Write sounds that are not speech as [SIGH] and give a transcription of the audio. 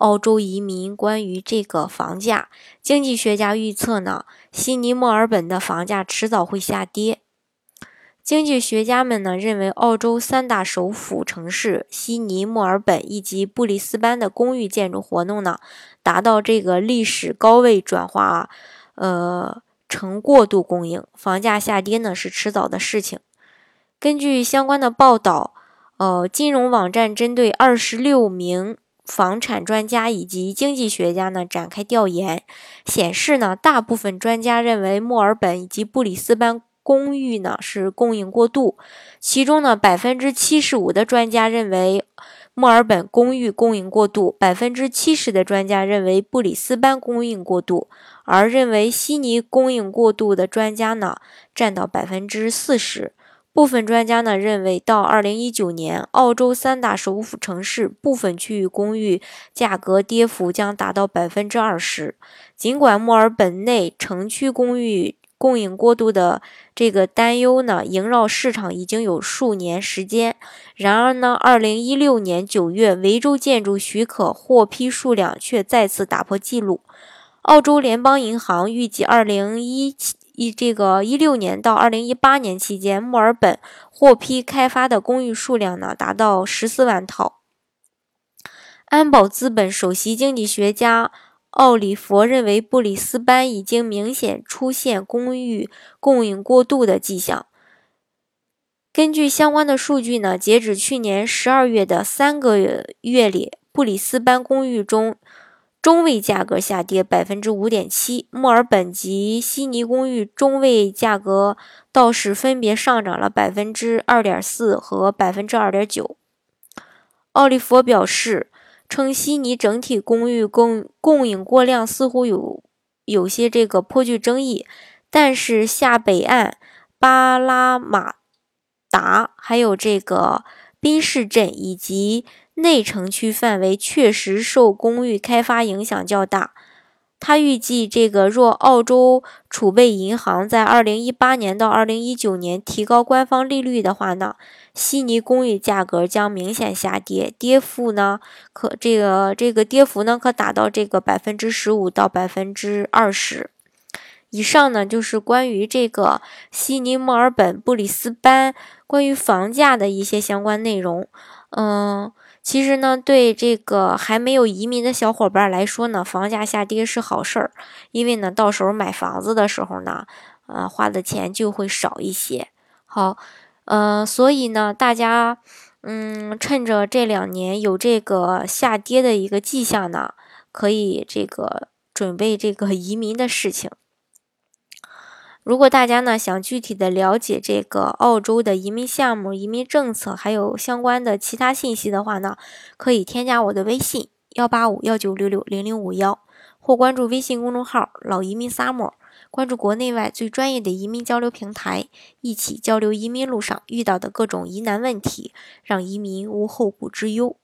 澳洲移民关于这个房价，经济学家预测呢，悉尼、墨尔本的房价迟早会下跌。经济学家们呢认为，澳洲三大首府城市悉尼、墨尔本以及布里斯班的公寓建筑活动呢，达到这个历史高位，转化呃成过度供应，房价下跌呢是迟早的事情。根据相关的报道，呃，金融网站针对二十六名。房产专家以及经济学家呢展开调研，显示呢，大部分专家认为墨尔本以及布里斯班公寓呢是供应过度，其中呢百分之七十五的专家认为墨尔本公寓供应过度，百分之七十的专家认为布里斯班供应过度，而认为悉尼供应过度的专家呢占到百分之四十。部分专家呢认为，到二零一九年，澳洲三大首府城市部分区域公寓价格跌幅将达到百分之二十。尽管墨尔本内城区公寓供应过度的这个担忧呢萦绕市场已经有数年时间，然而呢，二零一六年九月，维州建筑许可获批数量却再次打破纪录。澳洲联邦银行预计，二零一七。一这个一六年到二零一八年期间，墨尔本获批开发的公寓数量呢达到十四万套。安保资本首席经济学家奥里佛认为，布里斯班已经明显出现公寓供应过度的迹象。根据相关的数据呢，截止去年十二月的三个月月里，布里斯班公寓中。中位价格下跌百分之五点七，墨尔本及悉尼公寓中位价格倒是分别上涨了百分之二点四和百分之二点九。奥利弗表示，称悉尼整体公寓供供应过量似乎有有些这个颇具争议，但是下北岸巴拉马达还有这个宾士镇以及。内城区范围确实受公寓开发影响较大。他预计，这个若澳洲储备银行在二零一八年到二零一九年提高官方利率的话呢，悉尼公寓价格将明显下跌，跌幅呢可这个这个跌幅呢可达到这个百分之十五到百分之二十。以上呢就是关于这个悉尼、墨尔本、布里斯班关于房价的一些相关内容。嗯。其实呢，对这个还没有移民的小伙伴来说呢，房价下跌是好事儿，因为呢，到时候买房子的时候呢，呃，花的钱就会少一些。好，呃，所以呢，大家，嗯，趁着这两年有这个下跌的一个迹象呢，可以这个准备这个 [LAUGHS] 移民的事情。如果大家呢想具体的了解这个澳洲的移民项目、移民政策，还有相关的其他信息的话呢，可以添加我的微信幺八五幺九六六零零五幺，或关注微信公众号“老移民 summer”，关注国内外最专业的移民交流平台，一起交流移民路上遇到的各种疑难问题，让移民无后顾之忧。